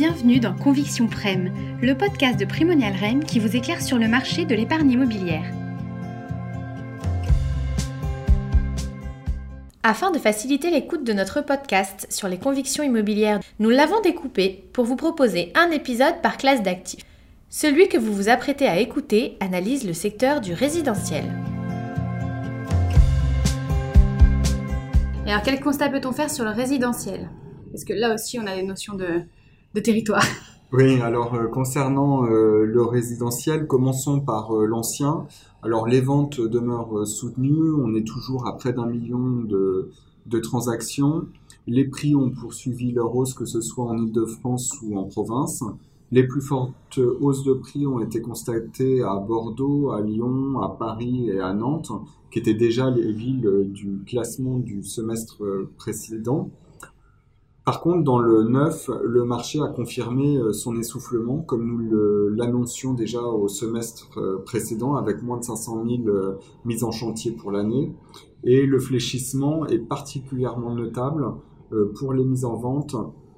Bienvenue dans Conviction Prem, le podcast de Primonial Rem qui vous éclaire sur le marché de l'épargne immobilière. Afin de faciliter l'écoute de notre podcast sur les convictions immobilières, nous l'avons découpé pour vous proposer un épisode par classe d'actifs. Celui que vous vous apprêtez à écouter analyse le secteur du résidentiel. Et alors quel constat peut-on faire sur le résidentiel? Parce que là aussi on a des notions de, territoire. Oui, alors euh, concernant euh, le résidentiel, commençons par euh, l'ancien. Alors les ventes demeurent soutenues, on est toujours à près d'un million de, de, transactions. Les prix ont poursuivi leur hausse, que ce soit en Ile-de-France ou en province. Les plus fortes hausses de prix ont été constatées à Bordeaux, à Lyon, à Paris et à Nantes, qui étaient déjà les villes du classement du semestre précédent. Par contre, dans le neuf, le marché a confirmé euh, son essoufflement, comme nous l'annoncions déjà au semestre euh, précédent, avec moins de 500 000 euh, mises en chantier pour l'année. Et le fléchissement est particulièrement notable pour les mises en vente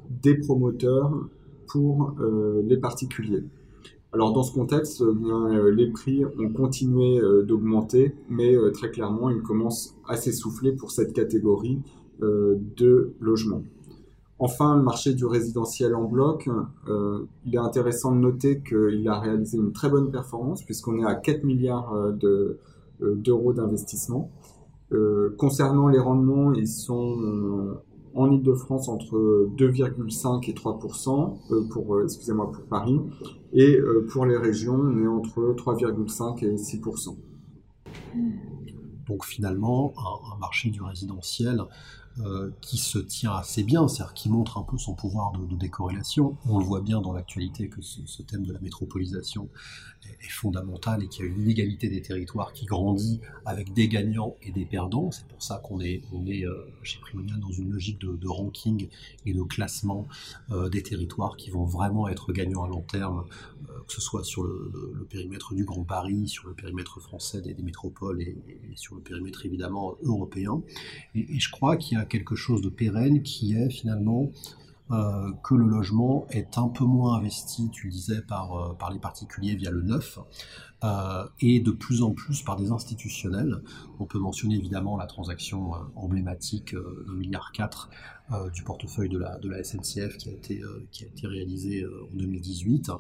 des promoteurs pour les particuliers. Alors dans ce contexte, les prix ont continué d'augmenter, mais très clairement, ils commencent à s'essouffler pour cette catégorie de logements. Enfin, le marché du résidentiel en bloc, euh, il est intéressant de noter qu'il a réalisé une très bonne performance puisqu'on est à 4 milliards euh, euh, d'euros d'investissement. concernant les rendements, ils sont en Ile-de-France entre 2,5 et 3 pour, excusez-moi, pour Paris, et pour les régions, on est entre 3,5 et 6% Donc finalement, un marché du résidentiel euh, qui se tient assez bien, c'est-à-dire qui montre un peu son pouvoir de, décorrélation. On le voit bien dans l'actualité que ce, thème de la métropolisation est, fondamental et qu'il y a une inégalité des territoires qui grandit avec des gagnants et des perdants. C'est pour ça qu'on est, on est euh, chez Primonial dans une logique de, ranking et de classement euh, des territoires qui vont vraiment être gagnants à long terme, que ce soit sur le, périmètre du Grand Paris, sur le périmètre français des, métropoles et, sur le périmètre évidemment européen. Et je crois qu'il y a quelque chose de pérenne qui est finalement euh, que le logement est un peu moins investi, tu le disais, par, euh, les particuliers via le neuf, euh, et de plus en plus par des institutionnels. On peut mentionner évidemment la transaction emblématique d'un milliard 4 du portefeuille de la, SNCF qui a été, qui a été réalisé en 2018.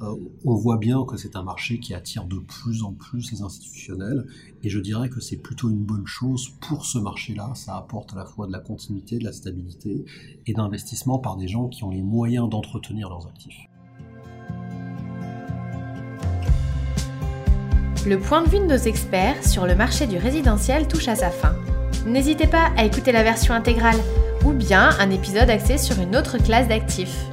on voit bien que c'est un marché qui attire de plus en plus les institutionnels, et je dirais que c'est plutôt une bonne chose pour ce marché-là. Ça apporte à la fois de la continuité, de la stabilité et d'investissement par des gens qui ont les moyens d'entretenir leurs actifs. Le point de vue de nos experts sur le marché du résidentiel touche à sa fin. N'hésitez pas à écouter la version intégrale ou bien un épisode axé sur une autre classe d'actifs.